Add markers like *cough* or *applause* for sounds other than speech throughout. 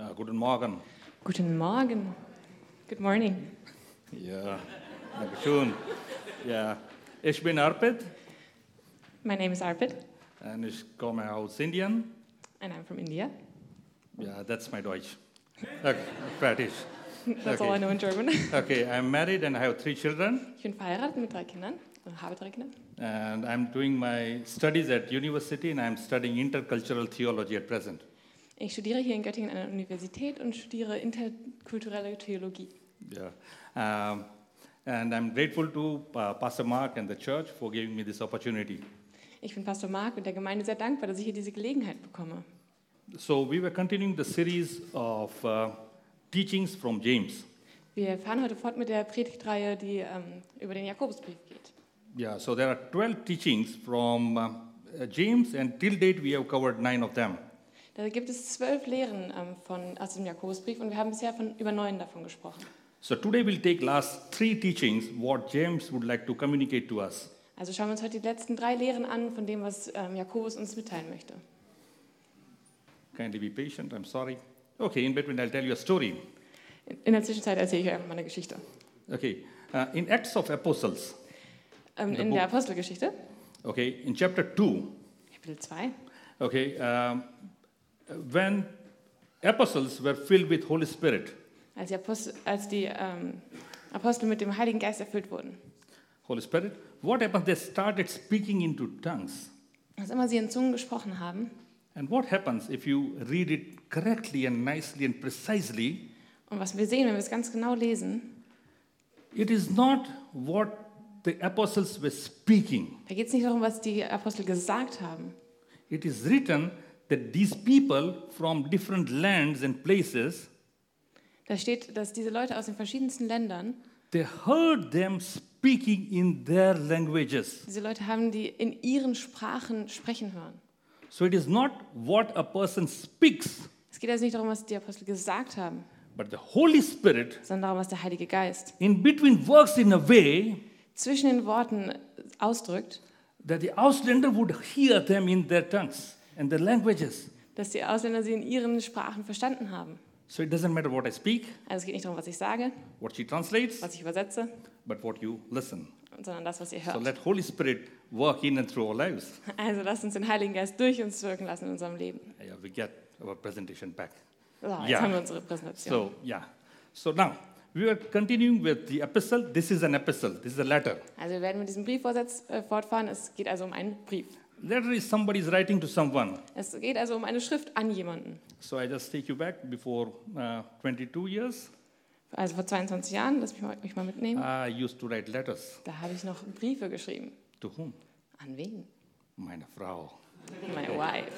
Ja, guten Morgen. Guten Morgen. Good morning. Ja, danke schön. Ja, ich bin Arpit My name is Arpit, und ich komme aus Indien. and I'm from India. Ja, that's my Deutsch. Okay, fertig. That's all I know in German. *laughs* Okay, I'm married and I have three children. Ich bin verheiratet mit drei Kindern, habe drei Kinder. And I'm doing my studies at university and I'm studying intercultural theology at present. Ich studiere hier in Göttingen an der Universität und studiere interkulturelle Theologie. Yeah. Um, and I'm grateful to uh, Pastor Mark and the church for giving me this opportunity. Ich bin Pastor Mark und der Gemeinde sehr dankbar, dass ich hier diese Gelegenheit bekomme. So we were continuing the series of uh, teachings from James. Wir fahren heute fort mit der Predigtreihe, die ähm, über den Jakobusbrief geht. Yeah, so there are 12 teachings from uh, James, and till date we have covered nine of them. Da gibt es zwölf Lehren ähm, von, aus dem Jakobusbrief und wir haben bisher von über neun davon gesprochen. So today we'll take last three teachings, what James would like to communicate to us. Also schauen wir uns heute die letzten drei Lehren an von dem, was ähm, Jakobus uns mitteilen möchte. Kindly be patient, I'm sorry. Okay, in between I'll tell you a story. In- In der Zwischenzeit erzähle ich euch einfach mal eine Geschichte. Okay, uh, in Acts of Apostles, Ähm, in book. der Apostelgeschichte, okay, in chapter 2, Kapitel 2, okay, um, when apostles were filled with Holy Spirit, als die Apostel, als die, ähm, Apostel mit dem Heiligen Geist erfüllt wurden. Holy Spirit, what happened? They started speaking into tongues. Was immer sie in Zungen gesprochen haben. And what happens if you read it correctly and nicely and precisely? Und was wir sehen, wenn wir es ganz genau lesen, It is not what the apostles were speaking. da geht es nicht darum, was die Apostel gesagt haben. It is written that these people from different lands and places, Da steht, dass diese Leute aus den verschiedensten Ländern, they heard them speaking in their languages. diese Leute haben die in ihren Sprachen sprechen hören. So it is not what a person speaks, Es geht also nicht darum, was die Apostel gesagt haben, but the Holy Spirit sondern darum, was der Heilige Geist in between works in a way zwischen den Worten ausdrückt, that the Ausländer would hear them in their tongues and their languages. dass die Ausländer sie in ihren Sprachen verstanden haben. So it doesn't matter what I speak, Also es geht nicht darum, was ich sage, what she translates, was ich übersetze, but what you listen. sondern das, was ihr So hört. let Holy Spirit work in and through our lives. Also lasst uns den Heiligen Geist durch uns wirken lassen in unserem Leben. Yeah, we get our presentation back. So, jetzt Ja. haben wir unsere Präsentation. So yeah. So now we are continuing with the epistle. This is an epistle. This is a letter. Also wir werden mit diesem Briefvorsatz äh, fortfahren. Es geht also um einen Brief. Letter is somebody is writing to someone. Es geht also um eine Schrift an jemanden. So I just take you back before uh, 22 years. Also vor 22 Jahren, lass mich mal, mich mal mitnehmen, I used to write letters. da habe ich noch Briefe geschrieben. To whom? An wen? Meine Frau. Meine Wife.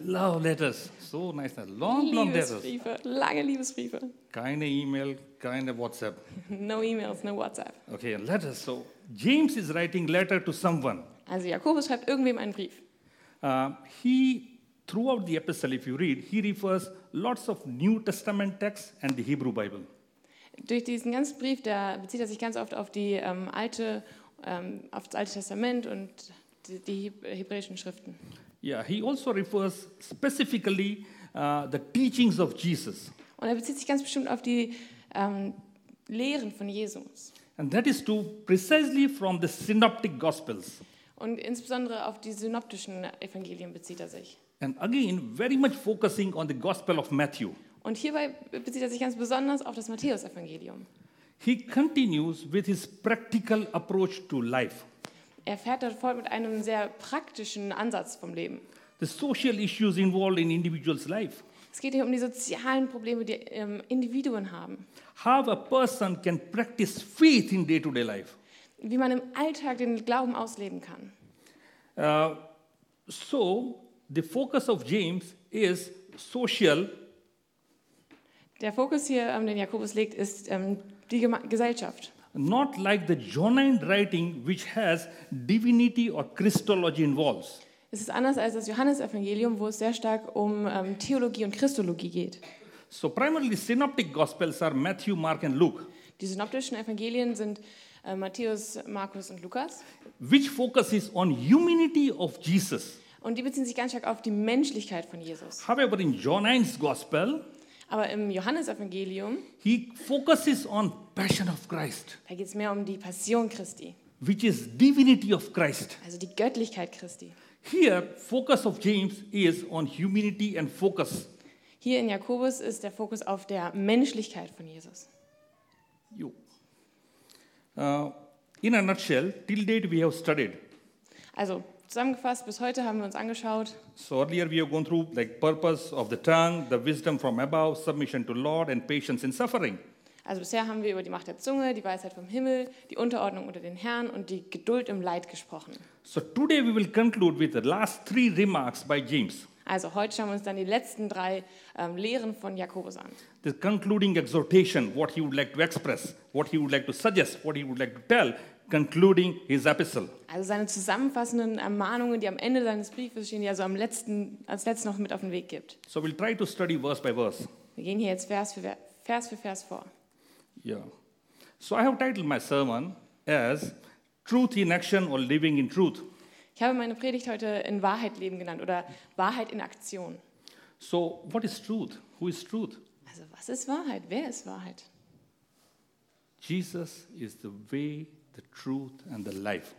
Love letters. So nice. Long, long letters. Liebesbriefe, lange Liebesbriefe. Keine E-Mail, keine WhatsApp. *laughs* No E-Mails, no WhatsApp. Okay, letters. So James is writing letter to someone. Also Jakobus schreibt irgendwem einen Brief. Uh, he, throughout the epistle, if you read, he refers lots of New Testament texts and the Hebrew Bible. Durch diesen ganzen Brief, da bezieht er sich ganz oft auf, die, ähm, alte, ähm, auf das Alte Testament und die, die Heb- hebräischen Schriften. Yeah, he also refers specifically uh, the teachings of Jesus, Und er bezieht sich ganz bestimmt auf die ähm, Lehren von Jesus. and that is to precisely from the Synoptic Gospels. Und insbesondere auf die synoptischen Evangelien bezieht er sich. And again, very much focusing on the Gospel of Matthew. Und hierbei bezieht er sich ganz besonders auf das Matthäusevangelium. He continues with his practical approach to life. Er fährt dort fort mit einem sehr praktischen Ansatz vom Leben. The social issues involved in individuals' life. Es geht hier um die sozialen Probleme, die ähm, Individuen haben. How a person can practice faith in day-to-day life. Wie man im Alltag den Glauben ausleben kann. Uh, so, the focus of James is social Der Fokus hier, ähm, den Jakobus legt, ist ähm, die Gema Gesellschaft. not like the Johannine writing, which has divinity or Christology involves. Es ist anders als das Johannesevangelium, wo es sehr stark um ähm, Theologie und Christologie geht. So, primarily, synoptic gospels are Matthew, Mark, and Luke, Die synoptischen Evangelien sind äh, Matthäus, Markus und Lukas. which focuses on humanity of Jesus. Und die beziehen sich ganz stark auf die Menschlichkeit von Jesus. However, in Johnine's gospel, Aber im Johannesevangelium, he focuses on passion of Christ, da geht es mehr um die Passion Christi, which is divinity of Christ. also die Göttlichkeit Christi. Here, focus of James is on humanity and focus. Hier in Jakobus ist der Fokus auf der Menschlichkeit von Jesus. You. Uh, in a nutshell, till date we have studied. Also zusammengefasst, bis heute haben wir uns angeschaut, So earlier we have gone through like purpose of the tongue, the wisdom from above, submission to Lord, and patience in suffering. also bisher haben wir über die Macht der Zunge, die Weisheit vom Himmel, die Unterordnung unter den Herrn und die Geduld im Leid gesprochen. So today we will conclude with the last three remarks by James. Also heute schauen wir uns dann die letzten drei ähm, Lehren von Jakobus an. The concluding exhortation, what he would like to express, what he would like to suggest, what he would like to tell, concluding his epistle. Also seine zusammenfassenden Ermahnungen, die am Ende seines Briefes stehen, die er so am letzten, als letztes noch mit auf den Weg gibt. So we'll try to study verse by verse. Wir gehen hier jetzt Vers für Ver- Vers, für Vers vor. Yeah. So I have titled my sermon as Truth in Action or Living in Truth. Ich habe meine Predigt heute in Wahrheit leben genannt oder Wahrheit in Aktion. So, what is truth? Who is truth? Also was ist Wahrheit? Wer ist Wahrheit? Jesus is the way, the truth, and the life.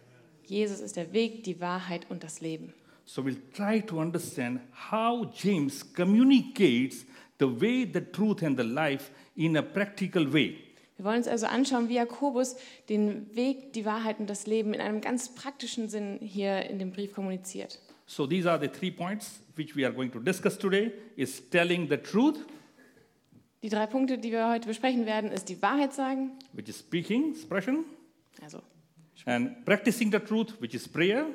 Jesus ist der Weg, die Wahrheit und das Leben. So, we'll try to understand how James communicates the way, the truth, and the life in a practical way. Wir wollen uns also anschauen, wie Jakobus den Weg, die Wahrheit und das Leben in einem ganz praktischen Sinn hier in dem Brief kommuniziert. So, these are the three points which we are going to discuss today is telling the truth, Die drei Punkte, die wir heute besprechen werden, ist die Wahrheit sagen, which is speaking, expression, also and practicing the truth, which is prayer,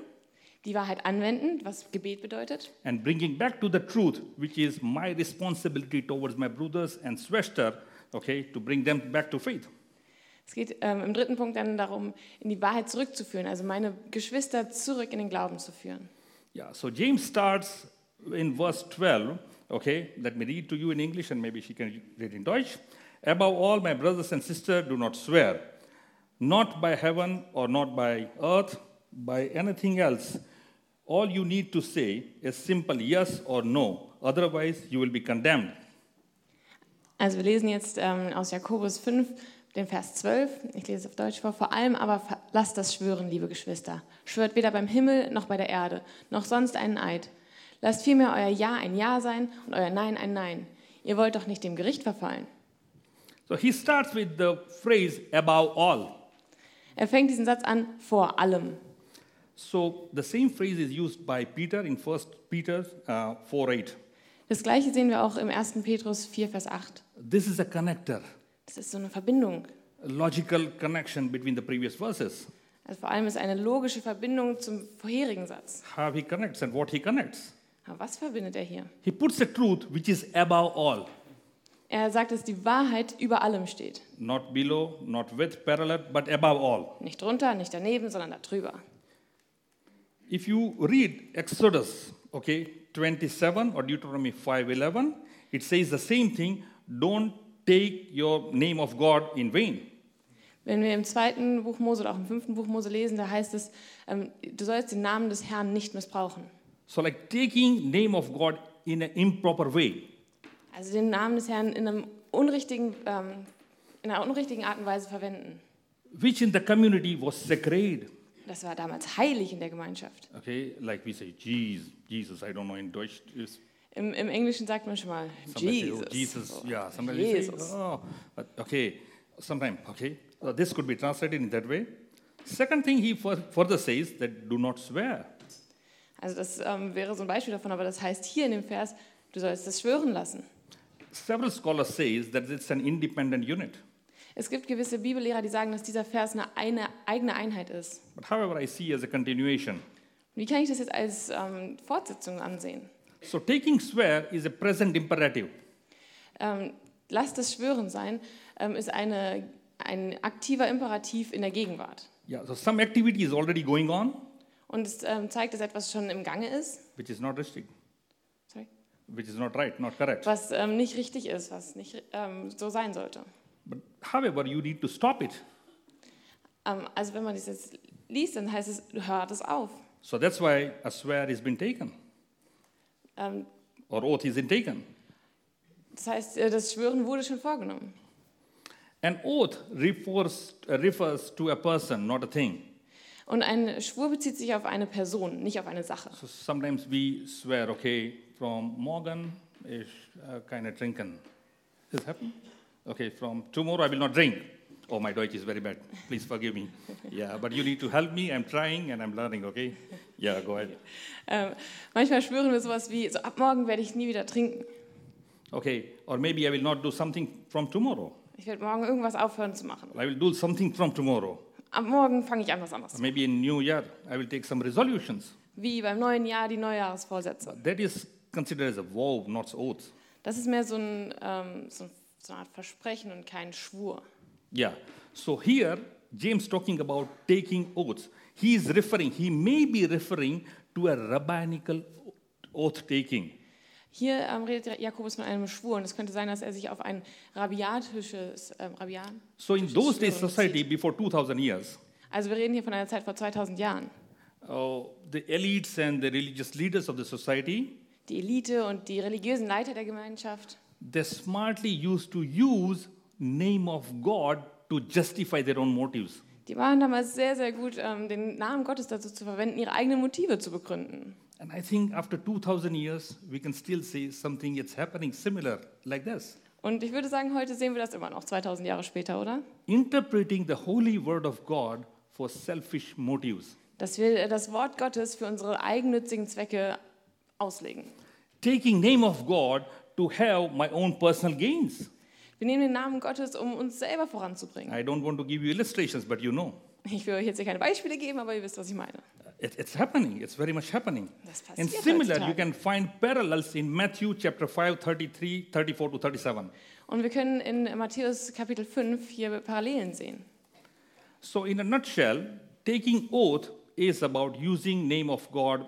die Wahrheit anwenden, was Gebet bedeutet, and bringing back to the truth, which is my responsibility towards my brothers and sister, okay, to bring them back to faith. Es geht ähm, im dritten Punkt dann darum, in die Wahrheit zurückzuführen, also meine Geschwister zurück in den Glauben zu führen. Yeah, so James starts in verse 12, okay, let me read to you in English and maybe she can read in Deutsch. Above all, my brothers and sisters, do not swear, not by heaven or not by earth, by anything else. All you need to say is simple yes or no, otherwise, you will be condemned. Also wir lesen jetzt ähm, aus Jakobus 5, den Vers 12. Ich lese es auf Deutsch vor. Vor allem aber lasst das schwören, liebe Geschwister. Schwört weder beim Himmel noch bei der Erde, noch sonst einen Eid. Lasst vielmehr euer Ja ein Ja sein und euer Nein ein Nein. Ihr wollt doch nicht dem Gericht verfallen. So he starts with the phrase above all. Er fängt diesen Satz an, vor allem. So the same phrase is used by Peter in 1 Peter uh, 4 8. Das gleiche sehen wir auch im 1. Petrus 4, Vers 8. This is a connector, Das ist so eine Verbindung. a logical connection between the previous verses. Also vor allem ist eine logische Verbindung zum vorherigen Satz. How he connects and what he connects. Aber was verbindet er hier? He puts the truth which is above all, Er sagt, dass die Wahrheit über allem steht. not below, not with, parallel, but above all. Nicht drunter, nicht daneben, sondern darüber. If you read Exodus, okay, 27 or Deuteronomy 5:11, it says the same thing, don't take your name of God in vain. Wenn wir im zweiten Buch Mose oder auch im fünften Buch Mose lesen, da heißt es, ähm, du sollst den Namen des Herrn nicht missbrauchen. So like taking name of God in an improper way. Also den Namen des Herrn in, einem unrichtigen, ähm, in einer unrichtigen Art und Weise verwenden. which in the community was sacred. Das war damals heilig in der Gemeinschaft. Okay, like we say, Jesus, Jesus, I don't know in Deutsch is Im, im Englischen sagt man schon mal somebody say, Jesus. oh, Jesus, yeah, somebody say, Jesus. oh, but okay, sometime, okay, so this could be translated in that way. Second thing he fur- further says that do not swear. Also das ähm, wäre so ein Beispiel davon, aber das heißt hier in dem Vers, du sollst das schwören lassen. Several scholars says that it's an independent unit. Es gibt gewisse Bibellehrer, die sagen, dass dieser Vers eine, eine eigene Einheit ist. But however, I see as a continuation. Wie kann ich das jetzt als ähm, Fortsetzung ansehen? So taking swear is a present imperative. Ähm, lass das Schwören sein, ähm, ist eine, ein aktiver Imperativ in der Gegenwart. Yeah, so some activity is already going on, Und es ähm, zeigt, dass etwas schon im Gange ist, which is not restricted, sorry, which is not right, not correct. was ähm, nicht richtig ist, was nicht ähm, so sein sollte. But however, you need to stop it. Ähm, also wenn man das jetzt liest, dann heißt es, hör das auf. So that's why a swear has been taken Ähm, or oath is taken. Das heißt, äh, das Schwören wurde schon vorgenommen. An oath refers, refers to a person, not a thing. Und ein Schwur bezieht sich auf eine Person, nicht auf eine Sache. So sometimes we swear, okay, from morgen ich uh, keine trinken. It happen? Okay, from tomorrow I will not drink. Oh, my Deutsch is very bad. Please forgive me. Yeah, but you need to help me. I'm trying and I'm learning, okay? Yeah, go ahead. Ähm, manchmal schwören wir sowas wie, so ab morgen werde ich nie wieder trinken. Okay, or maybe I will not do something from tomorrow. Ich werde morgen irgendwas aufhören zu machen. I will do something from tomorrow. Ab morgen fange ich an was anderes. Or maybe in new year I will take some resolutions. Wie beim neuen Jahr die Neujahresvorsätze. That is considered as a vow, not oath. Das ist mehr so, ein, ähm, so, so eine Art Versprechen und kein Schwur. Yeah. So here, James talking about taking oaths. He is referring, he may be referring to a rabbinical oath taking. Hier ähm, redet Jakobus von einem Schwur und es könnte sein, dass er sich auf ein rabiatisches, ähm, Rabian, So in those days, society before 2000 years, also wir reden hier von einer Zeit vor 2000 Jahren. uh, the elites and the religious leaders of the society, Die Elite und die religiösen Leiter der Gemeinschaft, they smartly used to use name of God to justify their own motives. die waren damals sehr, sehr gut, ähm, den Namen Gottes dazu zu verwenden, ihre eigenen Motive zu begründen. And I think after 2000 years, we can still see something is happening similar like this. Und ich würde sagen, heute sehen wir das immer noch, 2000 Jahre später, oder? Interpreting the holy word of God for selfish motives. Dass wir äh, das Wort Gottes für unsere eigennützigen Zwecke auslegen. Taking name of God to have my own personal gains. Wir nehmen den Namen Gottes, um uns selber voranzubringen. I don't want to give you illustrations, but you know. Ich will euch jetzt hier keine Beispiele geben, aber ihr wisst, was ich meine. It- it's happening. It's very much happening. Das passiert And similar, you heutzutage. can find parallels in Matthew chapter 5, 33, 34 to 37. Und wir können in Matthäus Kapitel 5 hier Parallelen sehen. So in a nutshell, taking oath is about using name of God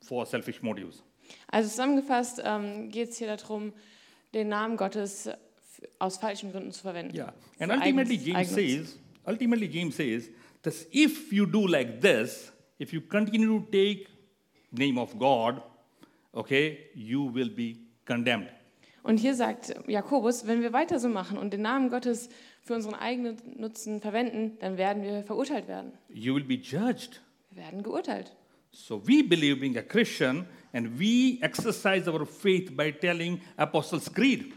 for selfish motives. Also zusammengefasst ähm, geht es hier darum, den Namen Gottes f- aus falschen Gründen zu verwenden. Yeah. And Für ultimately, James says, ultimately, James says that if you do like this, if you continue to take name of God, okay, you will be condemned. Und hier sagt Jakobus, wenn wir weiter so machen und den Namen Gottes für unseren eigenen Nutzen verwenden, dann werden wir verurteilt werden. You will be judged. Wir werden geurteilt. So we believe being a Christian and we exercise our faith by telling Apostles' Creed.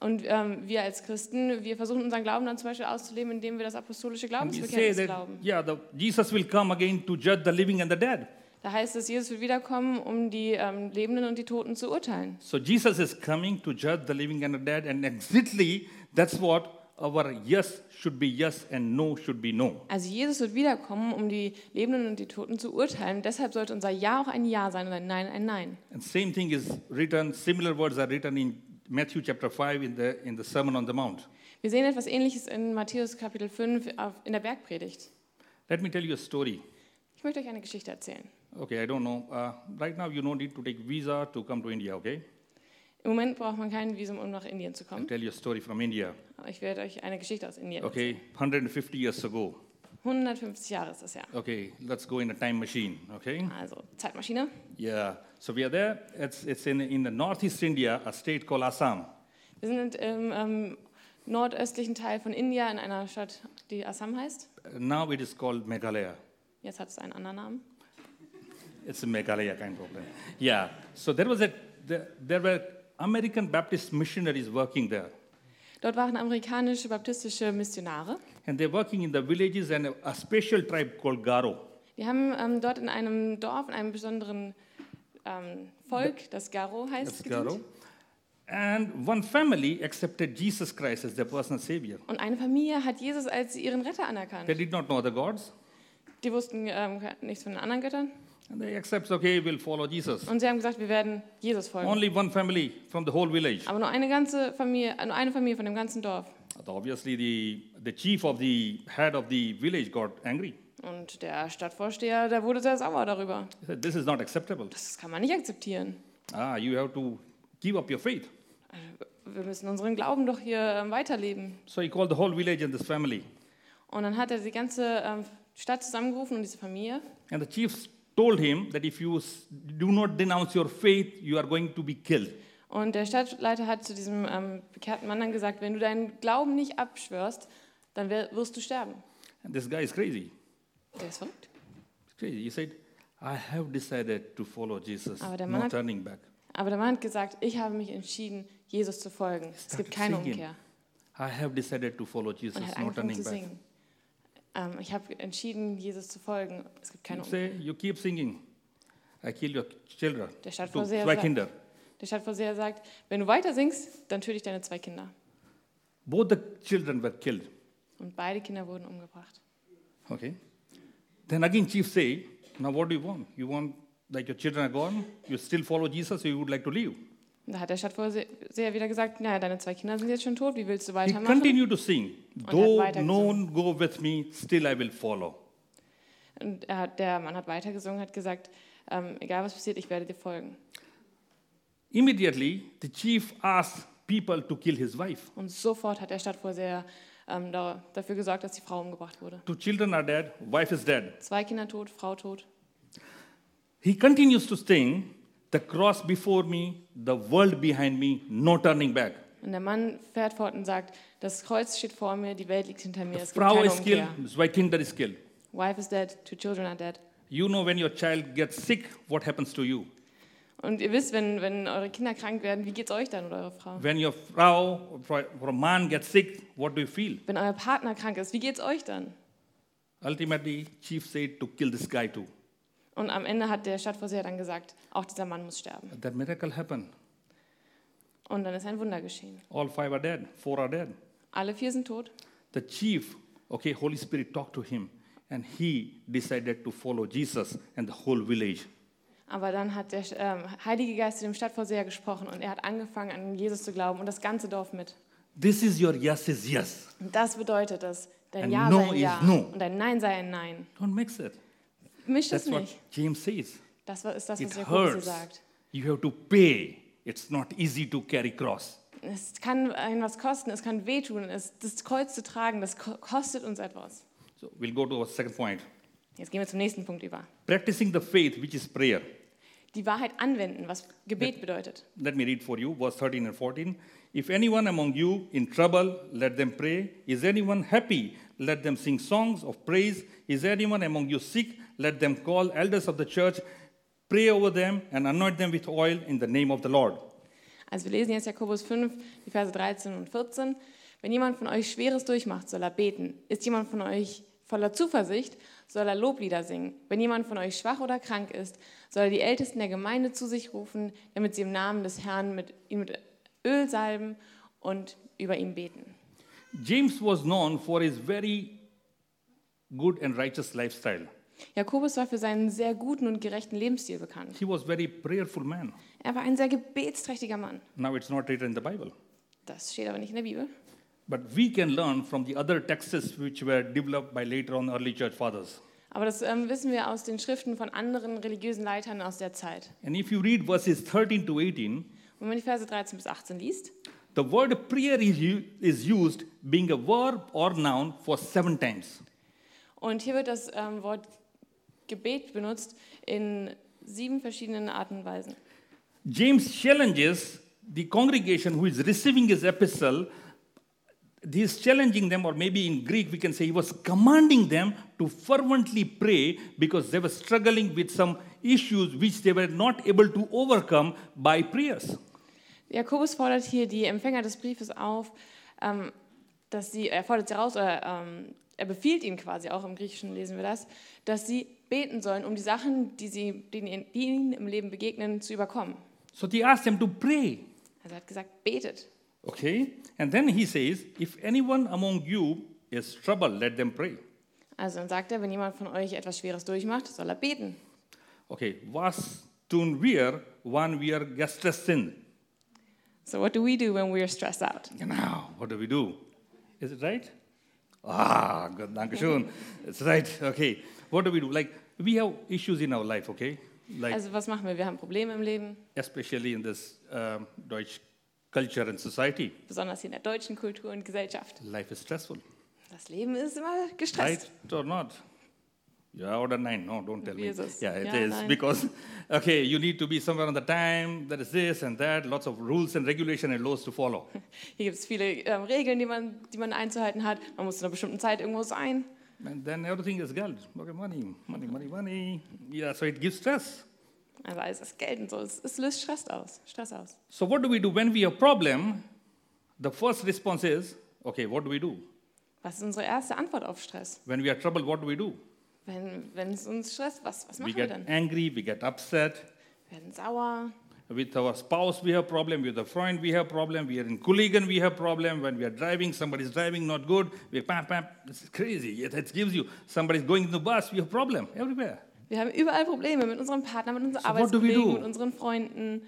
Und ähm, wir als Christen, wir versuchen unseren Glauben dann zum Beispiel auszuleben, indem wir das apostolische Glaubensbekenntnis that, glauben. yeah, the, Jesus will come again to judge the living and the dead. Da heißt es, Jesus wird wiederkommen, um die ähm, Lebenden und die Toten zu urteilen. So Jesus is coming to judge the living and the dead, and exactly that's what our yes should be yes and no should be no. Also Jesus wird wiederkommen, um die Lebenden und die Toten zu urteilen. Deshalb sollte unser Ja auch ein Ja sein und ein Nein ein Nein. And same thing is written, similar words are written in Matthew chapter 5 in the, in the Sermon on the Mount. Wir sehen etwas Ähnliches in Matthäus Kapitel 5 auf- in der Bergpredigt. Let me tell you a story. Ich möchte euch eine Geschichte erzählen. Okay, I don't know. Uh, right now, you don't need to take visa to come to India, okay? Im Moment braucht man kein Visum, um nach Indien zu I'll kommen. tell you a story from India. Aber ich werde euch eine Geschichte aus Indien Okay, 150 years ago. Erzählen. 150 Jahre ist das ja. Okay, let's go in a time machine, okay? Also Zeitmaschine. Yeah, so we are there. It's, it's in, in the northeast India, a state called Assam. Wir sind im ähm, nordöstlichen Teil von India in einer Stadt, die Assam heißt. Now it is called Meghalaya. Jetzt hat es einen anderen Namen. It's Meghalaya of problem. Yeah. So there was a there, there were American Baptist missionaries working there, Dort waren amerikanische baptistische Missionare. And they're working in the villages and a, special tribe called Garo. Die haben ähm, dort in einem Dorf, in einem besonderen ähm, Volk, das Garo heißt, gedient. Garo. And one family accepted Jesus Christ as their personal savior. Und eine Familie hat Jesus als ihren Retter They anerkannt. did not know the gods, Die wussten ähm, nichts von den anderen Göttern. and they accept, okay, we'll follow Jesus. Und sie haben gesagt, wir werden Jesus folgen. Only one family from the whole village. Aber nur eine ganze Familie, nur eine Familie von dem ganzen Dorf. Obviously, the, the chief of the head of the village got angry. Und der Stadtvorsteher, der wurde sehr sauer darüber. He said, This is not acceptable. Das kann man nicht akzeptieren. Ah, you have to give up your faith. Wir müssen unseren Glauben doch hier ähm, weiterleben. So he called the whole village and this family. Und dann hat er die ganze ähm, Stadt zusammengerufen und diese Familie. And the chiefs told him that if you do not denounce your faith, you are going to be killed. Und der Stadtleiter hat zu diesem ähm, bekehrten Mann dann gesagt, wenn du deinen Glauben nicht abschwörst, dann wirst du sterben. And this guy is crazy. Der ist verrückt. It's crazy. He said, I have decided to follow Jesus, Aber der no Mann hat- turning back. Aber der Mann hat gesagt, ich habe mich entschieden, Jesus zu folgen. Es gibt keine singing. Umkehr. I have decided to follow Jesus, no turning back. singen. Ähm, ich habe entschieden, Jesus zu folgen. Es gibt keine You Umkehr. say, you keep singing. I kill your children. Der Stadt So, Vorseher zwei sagt- Kinder. Der Stadtvorseher sagt, wenn du weiter singst, dann töte ich deine zwei Kinder. Both the children were killed. Und beide Kinder wurden umgebracht. Okay. Then again, chief say, now what do you want? You want like your children are gone? You still follow Jesus, or you would like to leave? Und da hat der Stadtvorseher wieder gesagt, naja, deine zwei Kinder sind jetzt schon tot, wie willst du He weitermachen? continued to sing. Though weiter no gesungen. one go with me, still I will follow. Und er der Mann hat weitergesungen, hat gesagt, ähm, egal was passiert, ich werde dir folgen. Immediately, the chief asked people to kill his wife. Und sofort hat der Stadtvorseher ähm, da, dafür gesorgt, dass die Frau umgebracht wurde. Two children are dead, wife is dead. Zwei Kinder tot, Frau tot. He continues to sing, the cross before me, the world behind me, no turning back. Und der Mann fährt fort und sagt, das Kreuz steht vor mir, die Welt liegt hinter mir, es gibt Frau keine is killed, Umkehr. wife kinder is killed. Wife is dead, two children are dead. You know when your child gets sick, what happens to you? Und ihr wisst, wenn, wenn eure Kinder krank werden, wie geht's euch dann oder eure Frau? When your Frau or man gets sick, what do you feel? Wenn euer Partner krank ist, wie geht's euch dann? Ultimately, chief said to kill this guy too. Und am Ende hat der Stadtvorseher dann gesagt, auch dieser Mann muss sterben. That miracle happened. Und dann ist ein Wunder geschehen. All five are dead, four are dead. Alle vier sind tot. The chief, okay, Holy Spirit talked to him, and he decided to follow Jesus and the whole village. Aber dann hat der ähm, Heilige Geist zu dem Stadtvorseher gesprochen und er hat angefangen, an Jesus zu glauben und das ganze Dorf mit. This is your yes is yes. Und das bedeutet, dass dein And Ja no sei ein Ja no. und dein Nein sei ein Nein. Don't mix it. Misch es That's what nicht. James says. Das ist das, was It Jakobus sagt. You have to pay. It's not easy to carry cross. Es kann einen was kosten, es kann wehtun. Es, das Kreuz zu tragen, das ko- kostet uns etwas. So we'll go to our second point. Jetzt gehen wir zum nächsten Punkt über. Practicing the faith, which is prayer. Die Wahrheit anwenden, was Gebet bedeutet. Let me read for you, verse 13 and 14. If anyone among you in trouble, let them pray. Is anyone happy? Let them sing songs of praise. Is anyone among you sick? Let them call elders of the church, pray over them, and anoint them with oil in the name of the Lord. Also wir lesen jetzt Jakobus 5, die Verse 13 und 14. Wenn jemand von euch Schweres durchmacht, soll er beten. Ist jemand von euch voller Zuversicht, soll er Loblieder singen. Wenn jemand von euch schwach oder krank ist, soll er die Ältesten der Gemeinde zu sich rufen, damit sie im Namen des Herrn mit, ihn mit Öl salben und über ihn beten. James was known for his very good and righteous lifestyle. Jakobus war für seinen sehr guten und gerechten Lebensstil bekannt. He was very prayerful man. Er war ein sehr gebetsträchtiger Mann. Now it's not written in the Bible. Das steht aber nicht in der Bibel. But we can learn from the other texts which were developed by later on early church fathers. Aber das ähm, wissen wir aus den Schriften von anderen religiösen Leitern aus der Zeit. And if you read verses 13 to 18, Und wenn man die Verse 13 bis 18 liest, the word prayer is, u- is used being a verb or noun for seven times. und hier wird das ähm, Wort Gebet benutzt in sieben verschiedenen Arten und Weisen. James challenges the congregation who is receiving his epistle. He is challenging them, or maybe in Greek we can say he was commanding them to fervently pray because they were struggling with some issues which they were not able to overcome by prayers. Jakobus fordert hier die Empfänger des Briefes auf, ähm, dass sie, er fordert sie raus, oder ähm, er befiehlt ihnen quasi, auch im Griechischen lesen wir das, dass sie beten sollen, um die Sachen, die, sie, die ihnen im Leben begegnen, zu überkommen. So he asked them to pray. Also er hat gesagt, betet. Okay? And then he says, if anyone among you is troubled, let them pray. Also dann sagt er, wenn jemand von euch etwas Schweres durchmacht, soll er beten. Okay, was tun wir, wann wir gestresst sind? So what do we do when we are stressed out? Genau, what do we do? Is it right? Ah, good, danke schön. It's right, okay. What do we do? Like, we have issues in our life, okay? Like, Also was machen wir? Wir haben Probleme im Leben, especially in this um, Deutsch culture and society. besonders in der deutschen Kultur und Gesellschaft. Life is stressful, Das Leben ist immer gestresst. right or not? Yeah or nine? No, don't tell Wie me. Yeah, it Ja, is nein. because okay, you need to be somewhere on the time. There is this and that, lots of rules and regulation and laws to follow. *laughs* Hier gibt es viele ähm, Regeln, die man, die man einzuhalten hat. Man muss zu einer bestimmten Zeit irgendwo sein. And then everything is Geld. Okay, money, money, money, money. Yeah, so it gives stress. Also alles ist Geld und so. Es, es löst Stress aus. Stress aus. So what do we do when we have problem? The first response is, okay, what do we do? Was ist unsere erste Antwort auf Stress? When we are troubled, what do we do? Wenn, wenn es uns stresst, was, was We machen wir get dann? angry, we get upset. Wir werden sauer. With our spouse, we have problem. With a friend, we have problem. We are in colleague, we have problem. When we are driving, somebody's driving not good. We pam pam. This is crazy. It, gives you. Somebody's going in the bus. We have problem everywhere. Wir haben überall Probleme mit unserem Partner, mit unseren So Arbeitskollegen, do? mit unseren Freunden.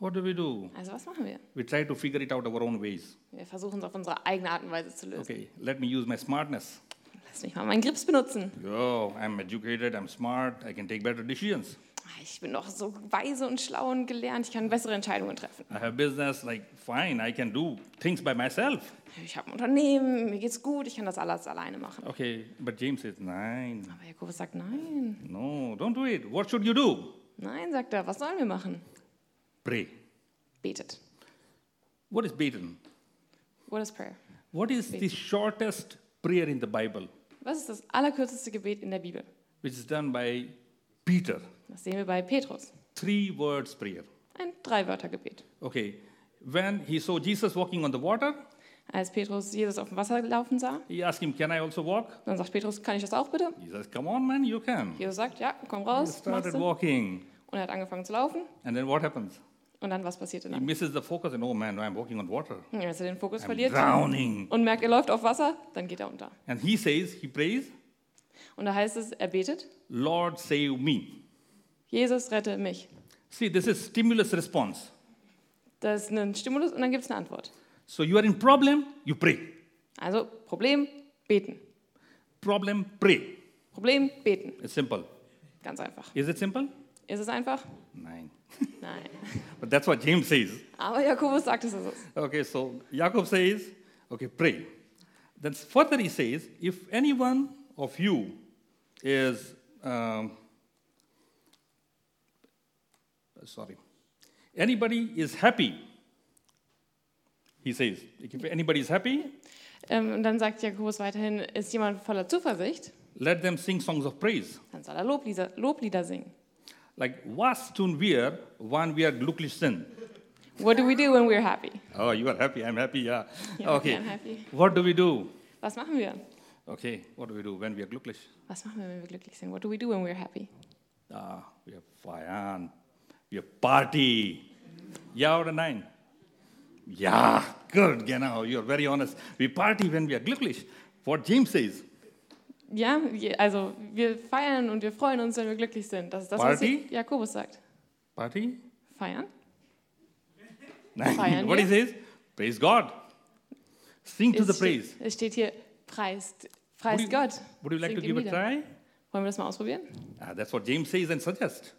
What do we do? Also was machen wir? We try to figure it out our own ways. Wir versuchen es auf unsere eigene Art und Weise zu lösen. Okay, let me use my smartness. Lass mich mal meinen Grips benutzen. Yo, I'm educated. I'm smart. I can take better decisions. Ah, Ich bin doch so weise und schlau und gelernt. Ich kann bessere Entscheidungen treffen. I have business. Like fine, I can do things by myself. Ich habe ein Unternehmen, mir geht's gut, ich kann das alles alleine machen. Okay, but James says, nine, Aber Jakobus sagt, nein, no, don't do it. What should you do? nein, sagt er, was sollen wir machen? Pray. Betet. What is beten? What is prayer? What is the shortest prayer in the Bible, Was ist das allerkürzeste Gebet in der Bibel? which is done by Peter? Das sehen wir bei Petrus. Three words prayer. Ein Drei-Wörter-Gebet. Okay, when he saw Jesus walking on the water, Als Petrus Jesus auf dem Wasser laufen sah, he asked him, Can I also walk? dann sagt Petrus, kann ich das auch bitte? He says, Come on, man, you can. Jesus sagt, ja, komm He raus, machst started walking. Und er hat angefangen zu laufen. And then what happens? Und dann, was passierte He dann? misses the focus and, oh man, I'm walking on water. Und Als er den Fokus I'm verliert drowning. und merkt, er läuft auf Wasser, dann geht er unter. And he says, he prays, Und da heißt es, er betet, Lord, save me. Jesus, rette mich. See, this is stimulus response. Das ist ein Stimulus und dann gibt es eine Antwort. So you are in problem, you pray. Also Problem, beten. Problem, pray. Problem, beten. It's simple. Ganz einfach. Is it simple? Ist es einfach? Nine. Nein. *laughs* *laughs* But that's what James says. Aber Jakobus sagt, es ist es. Okay, so Jacob says, okay, pray. Then further he says, if any one of you is, um, sorry, anybody is happy, he says, anybody is happy, Ähm, und dann sagt Jakobus weiterhin, ist jemand voller Zuversicht, let them sing songs of praise. dann soll er Loblieder, Loblieder singen. Like, was tun wir, wann wir glücklich sind? What do we do when we're happy? Oh, you are happy, I'm happy, yeah. Ja, Okay, I'm happy. what do we do? Was machen wir? Okay, what do we do when we are glücklich? Was machen wir, wenn wir glücklich sind? What do we do when we're happy? Ah, wir feiern, wir Party. Ja oder nein? Ja, good, genau, you're very honest. We party when we are glücklich. What James says. Ja, also wir feiern und wir freuen uns, wenn wir glücklich sind. Das ist das, Party? was Jakobus sagt. Party? Feiern? Nein, Feiern what he says? Praise God. Sing to the praise. steht, es steht hier, preist, Would preist you, Gott. would you like to Singt give a try? Wollen wir das mal ausprobieren? Ah, that's what James says and suggests.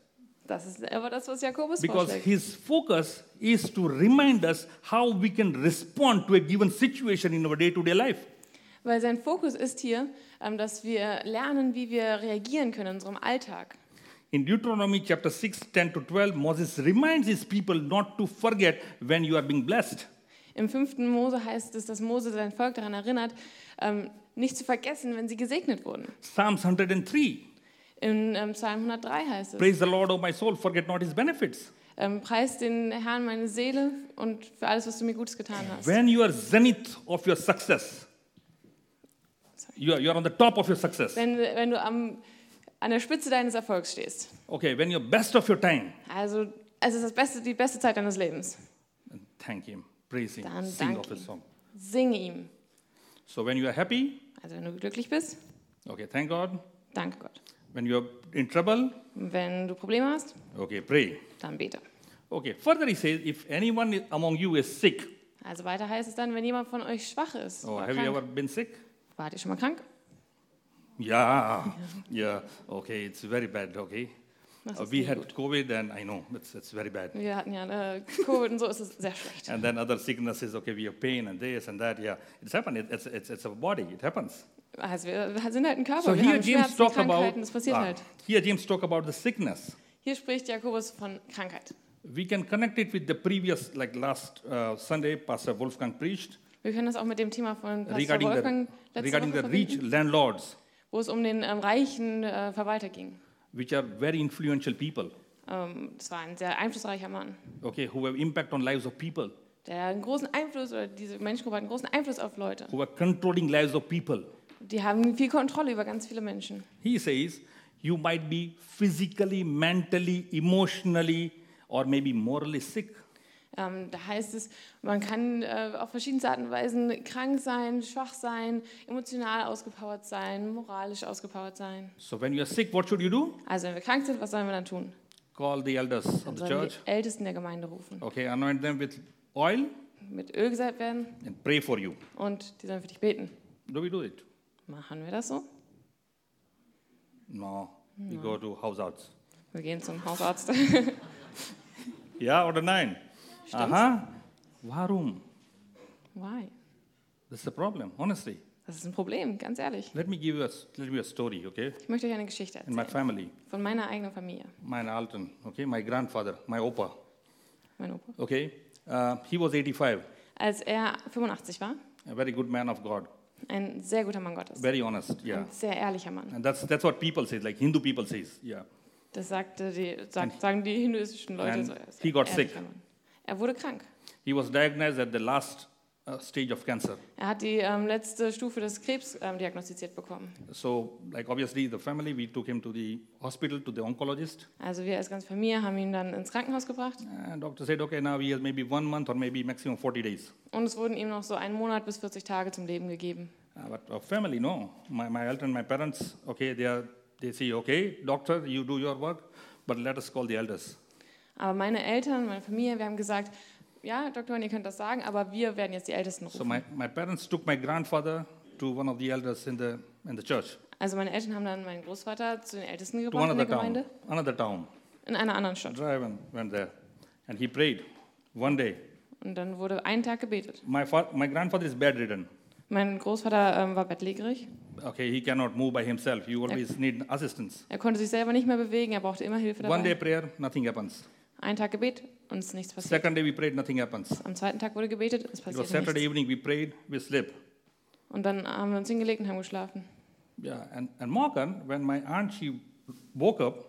Das ist aber das, was Jakobus Because vorschlägt. his focus is to remind us how we can respond to a given situation in our day to day life. Weil sein Fokus ist hier, ähm, dass wir lernen, wie wir reagieren können in unserem Alltag. In Deuteronomy chapter 6, 10 to 12, Moses reminds his people not to forget when you are being blessed. Im fünften Mose heißt es, dass Mose sein Volk daran erinnert, ähm, nicht zu vergessen, wenn sie gesegnet wurden. Psalms 103, In ähm, Psalm 103 heißt es, praise the Lord, O my soul, forget not his benefits. ähm, preis den Herrn meine Seele und für alles, was du mir Gutes getan hast. When you are zenith of your success, you are, you are on the top of your success. Wenn, wenn du am, an der Spitze deines Erfolgs stehst. Okay, when you're best of your time, Also es ist das beste, die beste Zeit deines Lebens. thank him, praise him, Dann sing of his ihm. song. Singe ihm. So when you are happy, Also wenn du glücklich bist, okay, thank God. danke Gott. When you are in trouble, Wenn du Probleme hast, okay, pray. dann bete. Okay, further he says, if anyone among you is sick, Also weiter heißt es dann, wenn jemand von euch schwach ist, oh, have you krank, ever been sick? wart ihr schon mal krank? Yeah, yeah, okay, it's very bad, okay. Das Uh, we had gut. COVID, and I know it's, it's very bad. Wir hatten ja äh, Covid und so ist es sehr schlecht. And then other sicknesses, okay, we have pain and this and that. Yeah, it's happened. It, it's, it's, it's a body. It happens. Also wir sind halt ein Körper, So wir here haben James Schmerzen, talk about Krankheiten, das passiert ah, halt. here James talk about the sickness. Hier spricht Jakobus von Krankheit. We can connect it with the previous, like last uh, Sunday, Pastor Wolfgang preached Wir können das auch mit dem Thema von Pastor regarding Wolfgang the letzte regarding Woche the rich landlords, wo es um den ähm, reichen äh, Verwalter ging. Which are very influential people. Ähm, das war ein sehr einflussreicher Mann, Okay, who have impact on lives of people, der einen großen Einfluss, oder diese Menschengruppe hat einen großen Einfluss auf Leute. who are controlling lives of people. Die haben viel Kontrolle über ganz viele Menschen. He says, you might be physically, mentally, emotionally, or maybe morally sick. Ähm, da heißt es, man kann äh, auf verschiedene Arten und Weisen krank sein, schwach sein, emotional ausgepowert sein, moralisch ausgepowert sein. So when you are sick, what should you do? Also wenn wir krank sind, was sollen wir dann tun? Call the elders of the church. die Ältesten der Gemeinde rufen, Okay, anoint them with oil mit Öl gesalbt werden and pray for you. und die sollen für dich beten. Do we do it? Machen wir das so? No. We go to house arts. Wir gehen zum Hausarzt. Ja oder nein? Aha. Warum? Why? That's the problem, honestly. Das ist ein Problem, ganz ehrlich. Let me give you a, let me a story, okay? Ich möchte euch eine Geschichte In my erzählen family, von meiner eigenen Familie. meine Alten, okay? My grandfather, my opa, Mein Opa. okay? Uh, he was 85, Als er 85 war, a very good man of God, ein sehr guter Mann Gottes, very honest, yeah. ein sehr ehrlicher Mann. And that's, that's what people say, like Hindu people says, yeah. Das sagte die, sagt, sagen die hinduistischen Leute. And So, er ist he got sick. ehrlicher Mann. Er wurde krank. He was diagnosed at the last uh, stage of cancer. Er hat die ähm, letzte Stufe des Krebs ähm, diagnostiziert bekommen. So, like obviously, the family, we took him to the hospital, to the oncologist. Also wir als ganze Familie haben ihn dann ins Krankenhaus gebracht And doctor said, okay, now he has maybe one month or maybe maximum 40 days. und es wurden ihm noch so einen Monat bis 40 Tage zum Leben gegeben. Uh, but our family, no. My, my elder and my parents, okay, they, are, they say, okay, doctor, you do your work, but let us call the elders. Aber meine Eltern, meine Familie, wir haben gesagt, ja, Doktor, ihr könnt das sagen, aber wir werden jetzt die Ältesten So rufen. my, my parents took my grandfather to one of the elders in the, in the church, Also meine Eltern haben dann meinen Großvater zu den Ältesten to gebracht in der town, Gemeinde, another town. in einer anderen Stadt. Drive and went there. And he prayed one day. Und dann wurde einen Tag gebetet. My, my grandfather is bedridden. Mein Großvater ähm, war bettlägerig. Okay, he cannot move by himself. You always need assistance. Er konnte sich selber nicht mehr bewegen, er brauchte immer Hilfe One day dabei. prayer, nothing happens. Ein Tag Gebet und es ist nichts passiert. Second day we prayed, nothing happens. Am zweiten Tag wurde gebetet, es It was passierte Saturday nichts. evening, we prayed, we slept. Und dann haben wir uns hingelegt und haben geschlafen. Yeah, and, and Morgan, when my aunt, she woke up,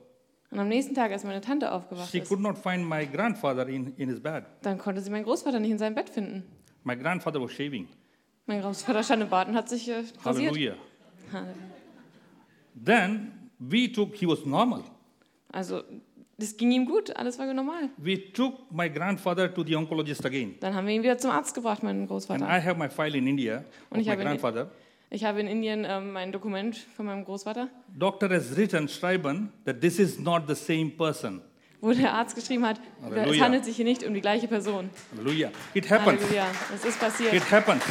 Und am nächsten Tag, als meine Tante aufgewacht she ist, could not find my grandfather in, in his bed. dann konnte sie meinen Großvater nicht in seinem Bett finden. My grandfather was shaving. Mein Großvater stand im Bad und hat sich äh, rasiert. Hallelujah. Then we took, he was normal. Also, das ging ihm gut, alles war normal. We took my grandfather to the oncologist again. Dann haben wir ihn wieder zum Arzt gebracht, meinen And Großvater. I have my file in India Und ich my habe in- grandfather. Ich habe in Indien ähm, mein Dokument von meinem Großvater, Doctor has written, schreiben, that this is not the same person. wo der Arzt geschrieben hat, es Halleluja. handelt sich hier nicht um die gleiche Person. Hallelujah. It happens. Halleluja, es ist passiert. It happens.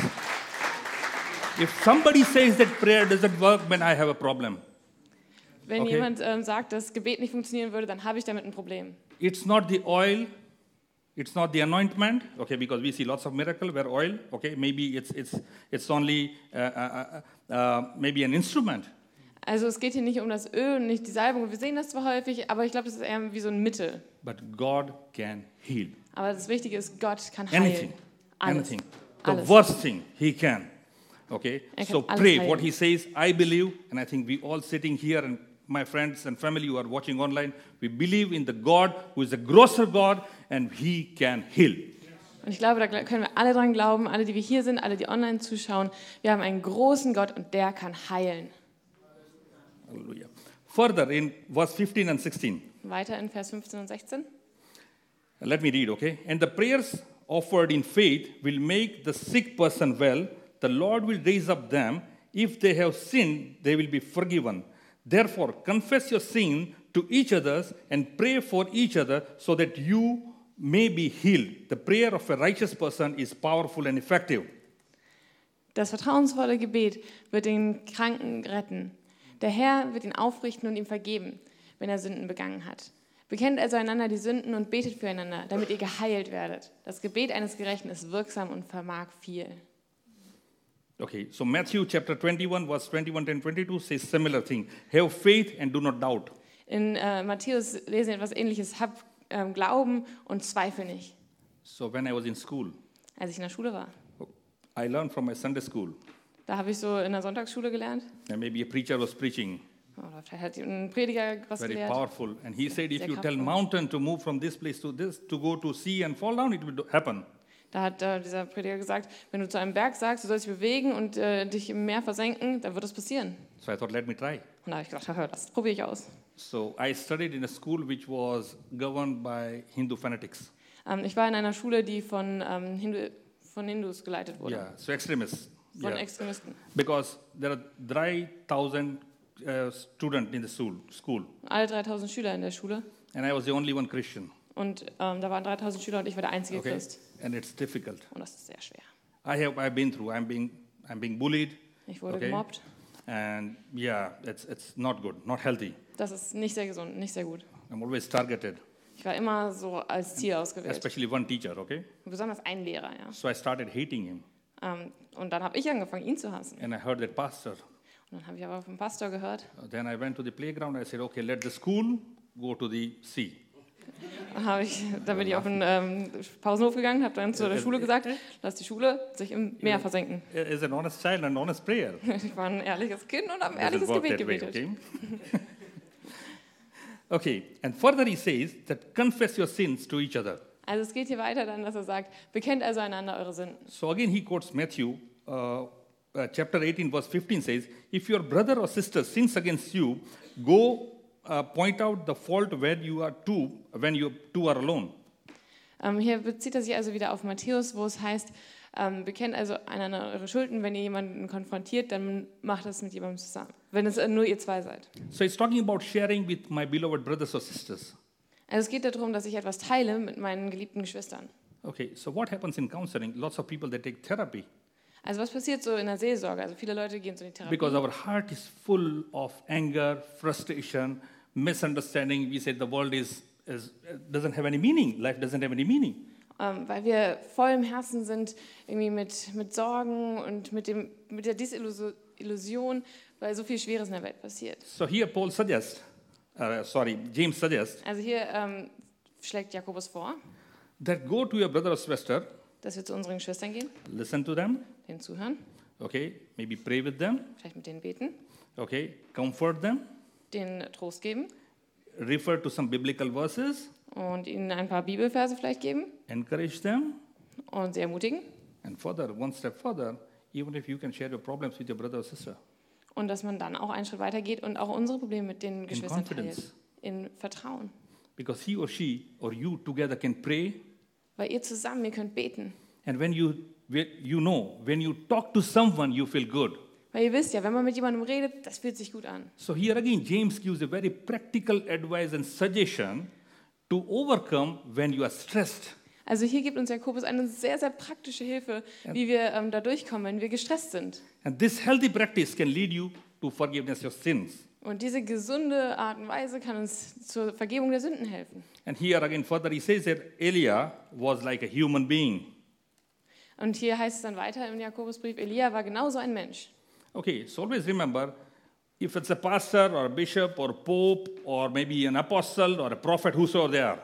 If somebody says that prayer doesn't work, then I have a problem. Wenn Okay. jemand ähm, sagt, dass Gebet nicht funktionieren würde, dann habe ich damit ein Problem. It's not the oil, it's not the anointment, okay, because we see lots of miracle where oil, okay, maybe it's, it's, it's only uh, uh, uh, uh, maybe an instrument. Also es geht hier nicht um das Öl und nicht die Salbung. Wir sehen das zwar häufig, aber ich glaube, das ist eher wie so ein Mittel. But God can heal. Aber das Wichtige ist, Gott kann heilen. Anything. Alles. Anything. The Alles. worst thing, He can. Okay? Er So pray heilen. what He says. I believe, and I think we all sitting here and my friends and family who are watching online, we believe in the God who is a grosser God and He can heal. Und ich glaube, da können wir alle dran glauben, alle, die wir hier sind, alle, die online zuschauen. Wir haben einen großen Gott und der kann heilen. Hallelujah. Further in verse 15 and 16, Weiter in Vers 15 und 16. let me read, okay? And the prayers offered in faith will make the sick person well. The Lord will raise up them. If they have sinned, they will be forgiven. Therefore, confess your sin to each other and pray for each other so that you may be healed. The prayer of a righteous person is powerful and effective. Das vertrauensvolle Gebet wird den Kranken retten. Der Herr wird ihn aufrichten und ihm vergeben. wenn er Sünden begangen hat. Bekennt also einander die Sünden und betet füreinander, damit ihr geheilt werdet. Das Gebet eines Gerechten ist wirksam und vermag viel. Okay, so Matthew chapter 21, verse 21 and 22 says similar thing. Have faith and do not doubt. In äh, Matthäus lesen wir etwas ähnliches. Hab ähm, Glauben und zweifel nicht. So when I was in school, Als ich in der Schule war. I learned from my Sunday school. Da habe ich so in der Sonntagsschule gelernt. And maybe a preacher was preaching, Oder vielleicht hat ein Prediger was very gelehrt. powerful. And he said, if Sehr you tell kraftvoll. mountain to move from this place to this, to go to sea and fall down, it will do- happen. Da hat äh, dieser Prediger gesagt, wenn du zu einem Berg sagst, du sollst dich bewegen und äh, dich im Meer versenken, dann wird das passieren. So I thought, let me try. Und da habe ich gedacht, hör, das probiere ich aus. So I studied in a school which was governed by Hindu fanatics. Ähm, ich war in einer Schule, die von, ähm, Hindu, von Hindus geleitet wurde, Yeah, so extremists. von Yeah. Extremisten. Because there are 3,000 uh, students in the school, school, Alle 3000 Schüler in der Schule. and I was the only one Christian. Und ähm, da waren 3000 Schüler und ich war der einzige Okay, Christ. And it's difficult. Und das ist sehr schwer. I have I've been through. I'm being I'm being bullied, Ich wurde Okay. gemobbt. and yeah, it's it's not good, not healthy. Das ist nicht sehr gesund, nicht sehr gut. I'm always targeted, Ich war immer so als Ziel ausgewählt. especially one teacher. Okay, Besonders ein Lehrer, ja. so I started hating him, Ähm, und dann habe ich angefangen, ihn zu hassen. and I heard that pastor. Und dann habe ich aber vom Pastor gehört. Then I went to the playground. I said, okay, let the school go to the sea. Habe ich, dann bin ich auf den ähm, Pausenhof gegangen, habe dann zu der Schule gesagt, lass die Schule sich im Meer versenken. As an honest child, an honest prayer. *laughs* Ich war ein ehrliches Kind und habe ein ehrliches Gebet that way, gebetet. okay? *laughs* okay, and further he says that confess your sins to each other. Also es geht hier weiter dann, dass er sagt, bekennt also einander eure Sünden. So again, he quotes Matthew uh, uh, chapter 18, verse 15 says, If your brother or sister sins against you, go uh, point out the fault when you are two, when you two are alone. Ähm, hier bezieht er sich also wieder auf Matthäus, wo es heißt, ähm, bekennt also einander eure Schulden. Wenn ihr jemanden konfrontiert, dann macht das mit jemandem zusammen. Wenn es nur ihr zwei seid. So it's talking about sharing with my beloved brothers or sisters. Also es geht darum, dass ich etwas teile mit meinen geliebten Geschwistern. Okay, so what happens in counseling? Lots of people they take therapy Also was passiert so in der Seelsorge? Also viele Leute gehen so in die Therapie. because our heart is full of anger, frustration, misunderstanding. We say the world is, is doesn't have any meaning. Life doesn't have any meaning. ähm, weil wir voll im Herzen sind, irgendwie mit, mit Sorgen und mit, dem, mit der Disillusion, weil so viel Schweres in der Welt passiert. So here Paul suggests, uh, sorry, James suggests Also hier ähm, schlägt Jakobus vor, that go to your brother or sister, dass wir zu unseren Geschwistern gehen, listen to them, denen zuhören, okay, maybe pray with them, vielleicht mit denen beten, okay, comfort them, denen Trost geben refer to some biblical verses, und ihnen ein paar Bibelverse vielleicht geben encourage them, und sie ermutigen. and further, one step further, even if you can share your problems with your brother or sister Und dass man dann auch einen Schritt weiter geht und auch unsere Probleme mit den Geschwistern teilt. In Vertrauen. because he or she or you together can pray, Weil ihr zusammen, ihr könnt beten. and when you you know when you talk to someone, you feel good. Weil ihr wisst ja, wenn man mit jemandem redet, das fühlt sich gut an. So here again, James gives a very practical advice and suggestion to overcome when you are stressed. Also hier gibt uns Jakobus eine sehr, sehr praktische Hilfe, wie wir ähm, da durchkommen, wenn wir gestresst sind. And this healthy practice can lead you to forgiveness of sins. Und diese gesunde Art und Weise kann uns zur Vergebung der Sünden helfen. And here again, further, he says that Elia was like a human being. Und hier heißt es dann weiter im Jakobusbrief, Elia war genauso ein Mensch. Okay, so always remember if it's a pastor or a bishop or pope or maybe an apostle or a prophet, whosoever they are,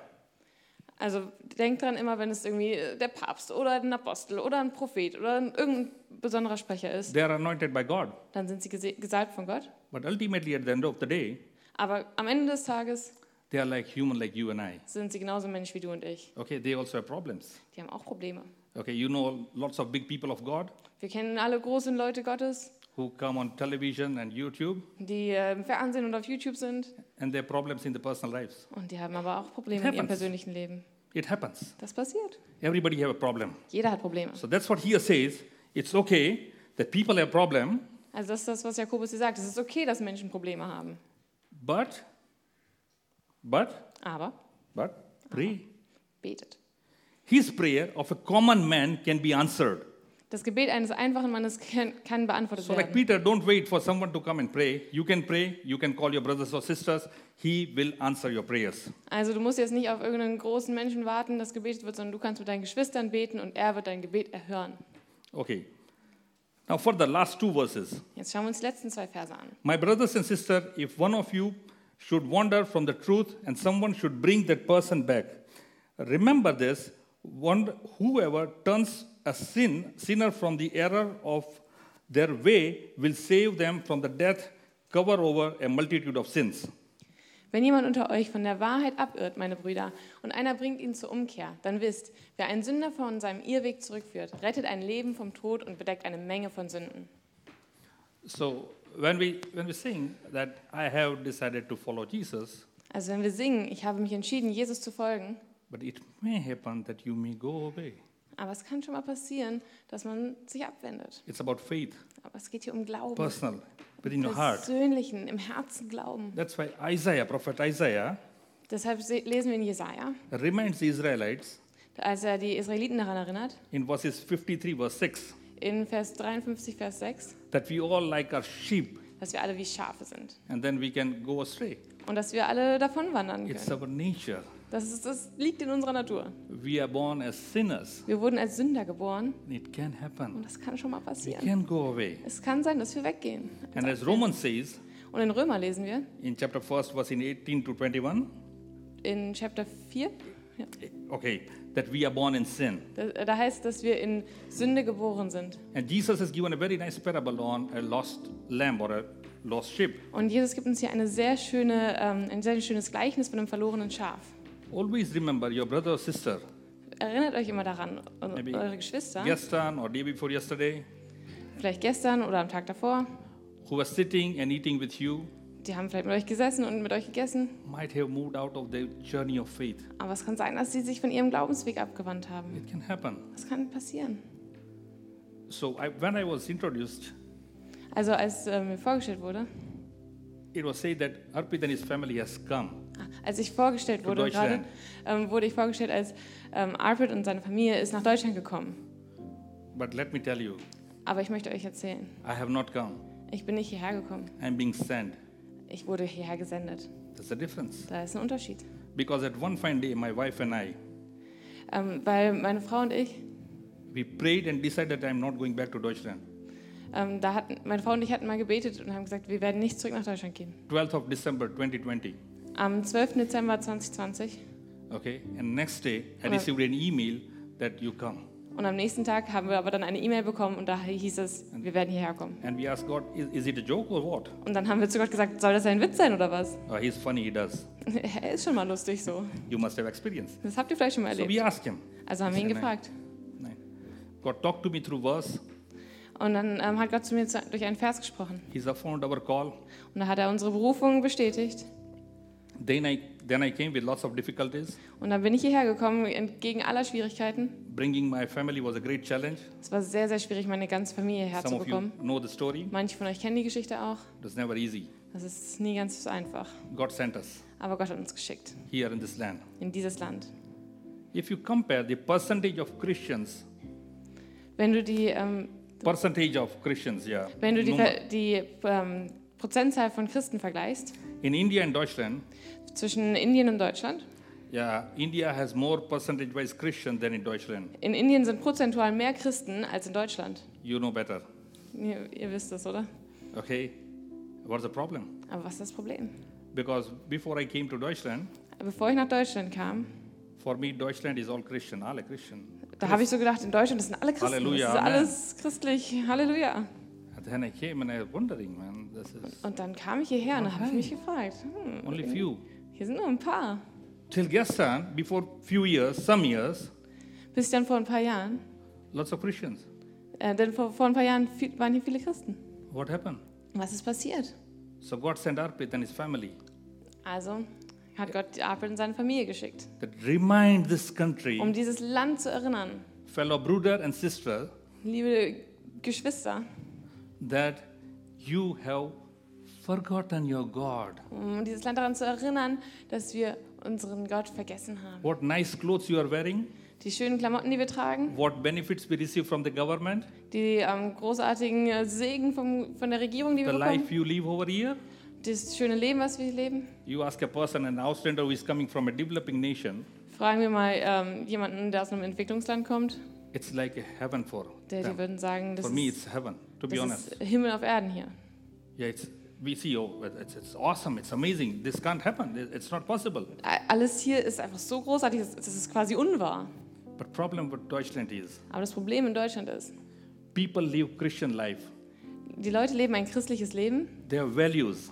Also denkt dran immer, wenn es irgendwie äh, der Papst oder ein Apostel oder ein Prophet oder ein, irgendein besonderer Sprecher ist, they are anointed by God. dann sind sie gese- gesalbt von Gott. But ultimately, at the end of the day, Aber am Ende des Tages they are like human, like you and I. sind sie genauso Mensch wie du und ich. Okay, they also have problems. Die haben auch Probleme. Okay, you know lots of big people of God Wir kennen alle großen Leute Gottes, who come on television and YouTube, die äh, im Fernsehen und auf YouTube sind. and their problems in the personal lives. Und die haben aber auch Probleme in ihrem happens. persönlichen Leben. It happens. Das passiert. Everybody have a problem. Jeder hat Probleme. So that's what here says. It's okay that people have problem, Also das ist das, was Jakobus hier sagt. Es ist okay, dass Menschen Probleme haben. but, but, Aber but, pray. betet. His prayer of a common man can be answered. Das Gebet eines einfachen Mannes kann, kann beantwortet So, like werden. Peter, don't wait for someone to come and pray. You can pray, you can call your brothers or sisters. He will answer your prayers. Also du musst jetzt nicht auf irgendeinen großen Menschen warten, dass gebetet wird, sondern du kannst mit deinen Geschwistern beten und er wird dein Gebet erhören. Okay. Now, for the last two verses. Jetzt schauen wir uns die letzten zwei Verse an. My brothers and sisters, if one of you should wander from the truth and someone should bring that person back, remember this one, whoever turns a sin, sinner from the error of their way will save them from the death, cover over a multitude of sins. Wenn jemand unter euch von der Wahrheit abirrt, meine Brüder, und einer bringt ihn zur Umkehr, dann wisst, wer einen Sünder von seinem Irrweg zurückführt, rettet ein Leben vom Tod und bedeckt eine Menge von Sünden. So, when we, when we sing that I have decided to follow Jesus, Also wenn wir singen, ich habe mich entschieden, Jesus zu folgen, but it may happen that you may go away. aber es kann schon mal passieren, dass man sich abwendet. It's about faith, Aber es geht hier um Glauben. personal, within your heart. Persönlichen, im Herzen Glauben. That's why Isaiah, Prophet Isaiah, Deshalb se- lesen wir in Jesaja, reminds the Israelites als er die Israeliten daran erinnert, in verses 53, verse 6, in Vers 53, Vers 6, that we all like our sheep dass wir alle wie Schafe sind and then we can go astray. und dass wir alle davon wandern It's können. our nature. Das, ist, das liegt in unserer Natur. We are born as sinners. Wir wurden als Sünder geboren It can happen. und das kann schon mal We passieren. can go away. Es kann sein, dass wir weggehen. And as Romans says Und in Römer lesen wir, in chapter 1, verse in 18 to 21, in Chapter 4, ja, okay, that we are born in sin. da, da heißt, dass wir in Sünde geboren sind. And Jesus has given a very nice parable on a lost lamb or a lost sheep. Und Jesus gibt uns hier eine sehr schöne, ähm, ein sehr schönes Gleichnis von einem verlorenen Schaf. Always remember your brother or sister, Erinnert euch immer daran, eure Maybe eure Geschwister, yesterday or day before yesterday, vielleicht gestern oder am Tag davor, who was sitting and eating with you, die haben vielleicht mit euch gesessen und mit euch gegessen, might have moved out of the journey of faith. aber es kann sein, dass sie sich von ihrem Glaubensweg abgewandt haben. It can happen. Das kann passieren. So I, when I was introduced, Also als äh, mir vorgestellt wurde, it was said that Arpit and his family has come. ah, als ich vorgestellt wurde, gerade ähm, wurde ich vorgestellt als ähm, Arpit und seine Familie ist nach Deutschland gekommen. But let me tell you, Aber ich möchte euch erzählen, I have not come. ich bin nicht hierher gekommen. I'm being sent. Ich wurde hierher gesendet. That's the difference. Da ist ein Unterschied. Because at one fine day, my wife and I, Ähm, weil meine Frau und ich, we prayed and decided I'm not going back to Deutschland. ähm, da hatten, meine Frau und ich hatten mal gebetet und haben gesagt, wir werden nicht zurück nach Deutschland gehen. 12th of December 2020. Am 12. Dezember 2020 Okay, and next day I received an email that you come. Und am nächsten Tag haben wir aber dann eine E-Mail bekommen und da hieß es, wir werden hierher kommen. And we asked God, is, is it a joke or what? Und dann haben wir zu Gott gesagt, soll das ein Witz sein oder was? Oh, he's funny, he does. *laughs* er ist schon mal lustig so. You must have experienced. Das habt ihr vielleicht schon mal So erlebt. we asked him. Also haben wir ihn Nein. gefragt. No. God talked to me through verse. Und dann ähm, hat Gott zu mir zu, durch einen Vers gesprochen. He's affirmed our call. Und da hat er unsere Berufung bestätigt. Then I, then I came with lots of difficulties. Und dann bin ich hierher gekommen, entgegen aller Schwierigkeiten. Bringing my family was a great challenge. Es war sehr, sehr schwierig, meine ganze Familie Some of you herzubekommen. know the story. Manche von euch kennen die Geschichte auch. It was never easy. Das ist nie ganz so einfach. God sent us Aber Gott hat uns geschickt here in this land. in dieses Land. If you compare the percentage of Christians, Wenn du die, ähm, percentage of Christians, yeah, wenn du die, die ähm, Prozentzahl von Christen vergleichst in India and Deutschland, zwischen Indien und Deutschland, yeah, India has more percentage-wise Christian than in Deutschland. in Indien sind prozentual mehr Christen als in Deutschland. You know better, Ihr, ihr wisst das, oder? okay? What's the problem? Aber was ist das Problem? Because before I came to Deutschland, Bevor ich nach Deutschland kam, for me, Deutschland is all Christian, alle Christian. da habe ich so gedacht, in Deutschland das sind alle Christen. Halleluja, das ist alles christlich. Halleluja. And then I came and I wondering, man, this is Und dann kam ich hierher und habe ich mich gefragt, hm, only few. Hier sind nur ein paar. Till gestern, before few years, some years, Bis dann vor ein paar Jahren, lots of Christians. äh, denn vor, vor ein paar Jahren viel, waren hier viele Christen. What happened? Was ist passiert? So God sent Arpit and his family Also hat Gott Abel und seine Familie geschickt, that remind this country, um dieses Land zu erinnern. fellow brother and sister, Liebe Geschwister, that you have forgotten your God. um dieses Land daran zu erinnern, dass wir unseren Gott vergessen haben. What nice clothes you are wearing, die schönen Klamotten, die wir tragen, what benefits we receive from the government, die ähm, großartigen äh, Segen vom, von der Regierung, die the wir bekommen, life you live over here. das schöne Leben, was wir leben. You ask a person, an Auslander who is coming from a developing nation, Fragen wir mal ähm, jemanden, der aus einem Entwicklungsland kommt, it's like a heaven for der, die them. würden sagen, das, For me, ist, it's heaven, to be honest. ist Himmel auf Erden hier. Yeah, it's, we see, oh, it's, it's awesome, it's amazing. This can't happen, It- it's not possible. Alles hier ist einfach so großartig, das ist quasi unwahr. But problem with Deutschland is, Aber das Problem in Deutschland ist, people live Christian life. die Leute leben ein christliches Leben, They have values,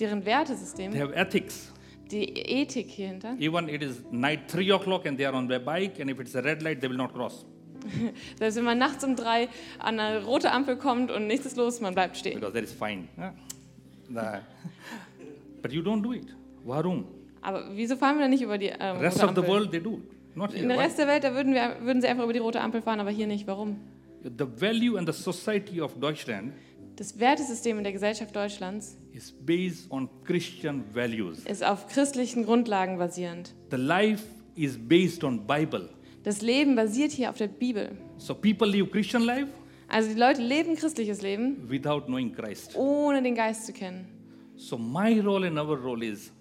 deren they Wertesystem, have ethics. die Ethik hier hinter. *laughs* Even it is night three o'clock and they are on their bike, and if it's a red light, they will not cross Selbst wenn man nachts um drei an eine rote Ampel kommt und nichts ist los, man bleibt stehen. because that is fine. Yeah. Nah. *laughs* but you don't do it. Warum? Aber wieso fahren wir dann nicht über die ähm, Rest rote of the Ampel? world they do. Not In der? Rest der Welt, da würden, wir, würden sie einfach über die rote Ampel fahren, aber hier nicht. Warum? The value and the society of Deutschland Das Wertesystem in der Gesellschaft Deutschlands is based on Christian values. ist auf christlichen Grundlagen basierend. The life is based on Bible. Das Leben basiert hier auf der Bibel. So people live Christian life Also die Leute leben christliches Leben, without knowing Christ. ohne den Geist zu kennen. So my role and our role is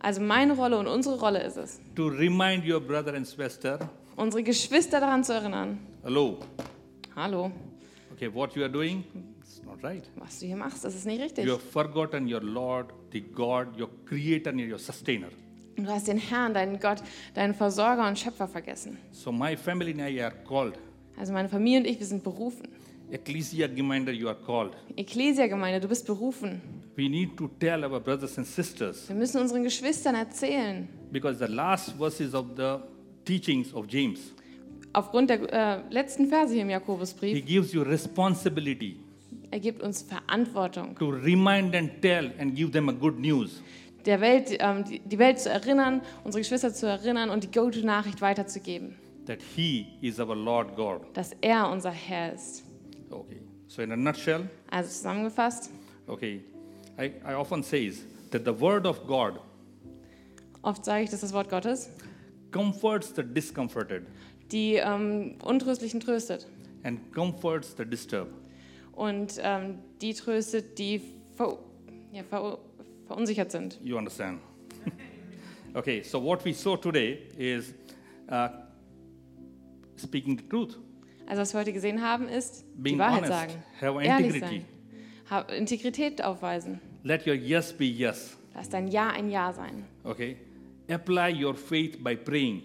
Also meine Rolle und unsere Rolle ist es, to remind your brother and sister, unsere Geschwister daran zu erinnern. hello, Hallo, okay, what you are doing, it's not right. was du hier machst, das ist nicht richtig. You have forgotten your Lord, the God, your creator and your sustainer. Du hast den Herrn, deinen Gott, deinen Versorger und Schöpfer vergessen. So my family and I are called. Also meine Familie und ich, wir sind berufen. Ecclesia Gemeinde, you are called. Ecclesia-Gemeinde, du bist berufen. We need to tell our brothers and sisters Wir müssen unseren Geschwistern erzählen. because the last verses of the teachings of James, Aufgrund der äh, letzten Verse hier im he Jakobusbrief, gives you responsibility er gibt uns Verantwortung, to remind and tell and give them a good news. der Welt, ähm, die, die Welt zu erinnern, unsere Geschwister zu erinnern und die gute Nachricht weiterzugeben, that he is our Lord God. dass er unser Herr ist. Okay. So in a nutshell, Also zusammengefasst, okay, I, I often says that the word of God oft sage ich, dass das Wort Gottes comforts the discomforted die ähm, Untröstlichen tröstet and comforts the disturbed. und ähm, die tröstet, die ver ja, ver verunsichert sind. You understand? *laughs* okay, so what we saw today is uh, speaking the truth, Also was wir heute gesehen haben, ist being die Wahrheit honest, sagen, have ehrlich integrity. sein, Integrität aufweisen. Let your yes be yes. Lass dein Ja ein Ja sein. Okay, apply your faith by praying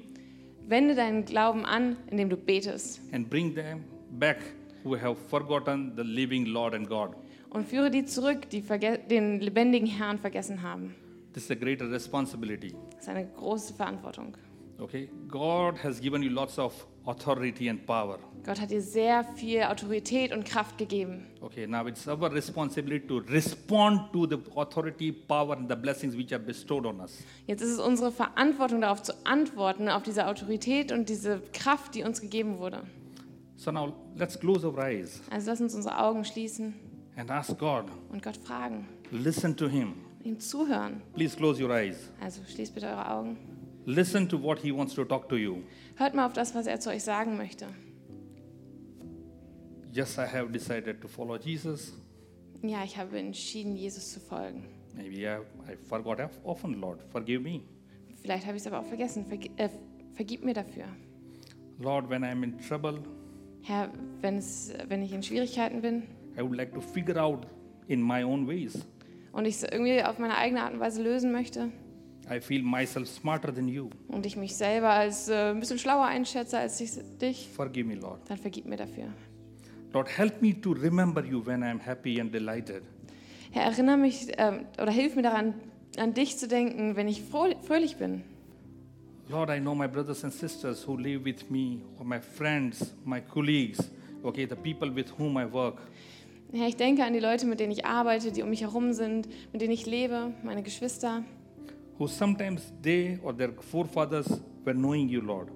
Wende deinen Glauben an, indem du betest and bring them back who have forgotten the living Lord and God. und führe die zurück, die den lebendigen Herrn vergessen haben. This is a greater responsibility. Das ist eine große Verantwortung. Okay, God has given you lots of authority and power. Gott hat dir sehr viel Autorität und Kraft gegeben. Okay, now it's our responsibility to respond to the authority, power, and the blessings which are bestowed on us. Jetzt ist es unsere Verantwortung, darauf zu antworten, auf diese Autorität und diese Kraft, die uns gegeben wurde. So now let's close our eyes Also lass uns unsere Augen schließen and ask God, und Gott fragen, listen to Him. ihm zuhören. Please close your eyes. Also schließt bitte eure Augen. Listen to what He wants to talk to you. Hört mal auf das, was er zu euch sagen möchte. Yes, I have decided to follow Jesus. Ja, ich habe entschieden, Jesus zu folgen. Maybe I, I forgot often, Lord. Forgive me. Vielleicht habe ich es aber auch vergessen. Vergi äh, vergib mir dafür. Lord, when I'm in trouble, Herr, wenn, es, wenn ich in Schwierigkeiten bin I would like to figure out in my own ways. und ich es irgendwie auf meine eigene Art und Weise lösen möchte I feel myself smarter than you. und ich mich selber als äh, ein bisschen schlauer einschätze als ich, dich, Forgive me, Lord. dann vergib mir dafür. Lord, help me to remember you when I'm happy and delighted. Herr, erinnere mich ähm, oder hilf mir daran, an dich zu denken, wenn ich fröhlich bin. Lord, I know my brothers and sisters who live with me, or my friends, my colleagues, okay, the people with whom I work. Herr, ich denke an die Leute, mit denen ich arbeite, die um mich herum sind, mit denen ich lebe, meine Geschwister, who sometimes they or their forefathers were knowing you, Lord.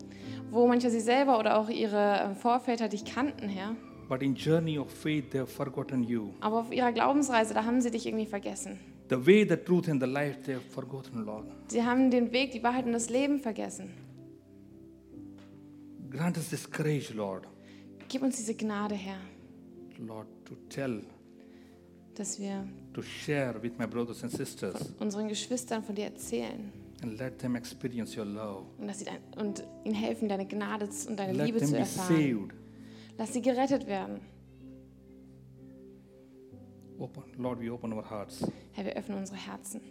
wo manche sie selber oder auch ihre äh, Vorväter dich kannten, Herr. But in journey of faith, they have forgotten you. Aber auf ihrer Glaubensreise, da haben sie dich irgendwie vergessen. The way, the truth, and the life, they have forgotten, Lord. Sie haben den Weg, die Wahrheit und das Leben vergessen. Grant us this courage, Lord. Gib uns diese Gnade, Herr, Lord, to tell, dass wir to share with my brothers and sisters, unseren Geschwistern von dir erzählen and let them experience your love. und, dass sie dein, und ihnen helfen, deine Gnade und deine Let Liebe them zu be erfahren. saved. Lass sie gerettet werden. Open, Lord, we open our hearts. Herr, wir öffnen unsere Herzen.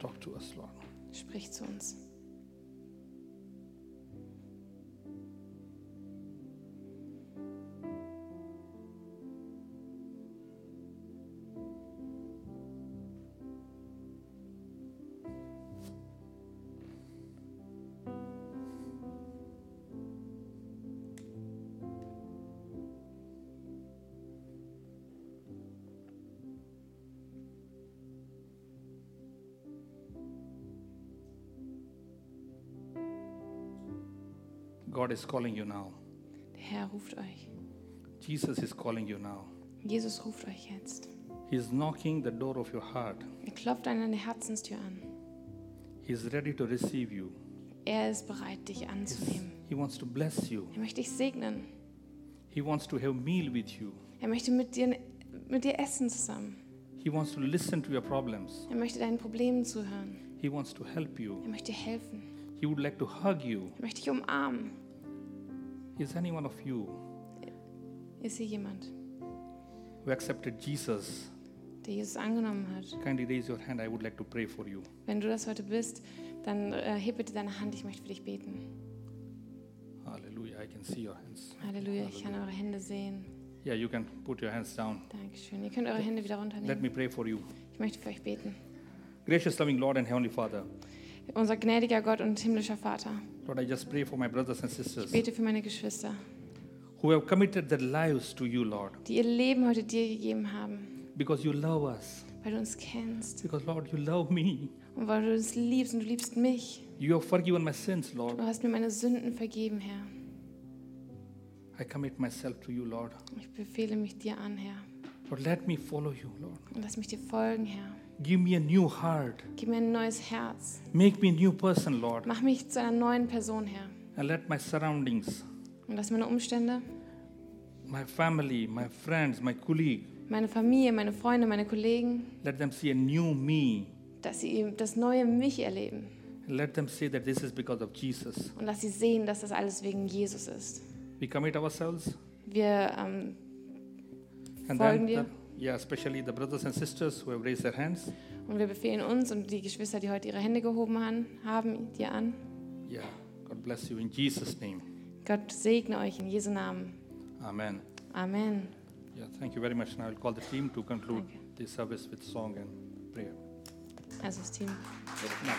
Talk to us, Lord. Sprich zu uns. God is calling you now. Der Herr ruft euch. Jesus is calling you now. Jesus ruft euch jetzt. He is knocking the door of your heart. Er klopft an deine Herzenstür an. He is ready to receive you. Er ist bereit, dich anzunehmen. He wants to bless you. Er möchte dich segnen. He wants to have meal with you. Er möchte mit dir, mit dir essen zusammen. He wants to listen to your problems. Er möchte deinen Problemen zuhören. He wants to help you. Er möchte dir helfen. He would like to hug you. Er möchte dich umarmen. Is any one of you Ist hier jemand, who accepted Jesus? der Jesus angenommen hat? Kindly raise your hand. I would like to pray for you. Wenn du das heute bist, dann äh, heb bitte deine Hand. Ich möchte für dich beten. Hallelujah. I can see your hands. Halleluja. Ich kann eure Hände sehen. Yeah, you can put your hands down. Dankeschön. Ihr könnt eure Hände wieder Let runternehmen. me pray for you. Ich möchte für euch beten. Gracious, loving Lord and Heavenly Father, Unser gnädiger Gott und himmlischer Vater, Lord, I just pray for my brothers and ich sisters bete für meine Geschwister, who have committed their lives to you, Lord, die ihr Leben heute dir gegeben haben, because you love us, weil du uns kennst because, Lord, you love me. und weil du uns liebst und du liebst mich. You have forgiven my sins, Du Lord. hast mir meine Sünden vergeben, Herr. I commit myself to you, Lord. Ich befehle mich dir an, Herr. Lord, let me follow you, Lord. Und lass mich dir folgen, Herr. Give me a new heart. Gib mir ein neues Herz. Make me a new person, Lord. Mach mich zu einer neuen Person, Herr. And let my surroundings, Und lass meine Umstände, my family, my friends, my colleague, meine Familie, meine Freunde, meine Kollegen, let them see a new me. dass sie das neue mich erleben. Let them say that this is because of Jesus. Und lass sie sehen, dass das alles wegen Jesus ist. We commit ourselves. Wir ähm, And Folgen then, dir. The- yeah, especially the brothers and sisters who have raised their hands. Und wir befehlen uns und die Geschwister, die heute ihre Hände gehoben haben, dir an. Yeah, God bless you in Jesus' name. Gott segne euch in Jesu Namen. Amen. Amen. Yeah, thank you very much. Now I'll call the team to conclude Danke. this service with song and prayer. Also das Team. Now,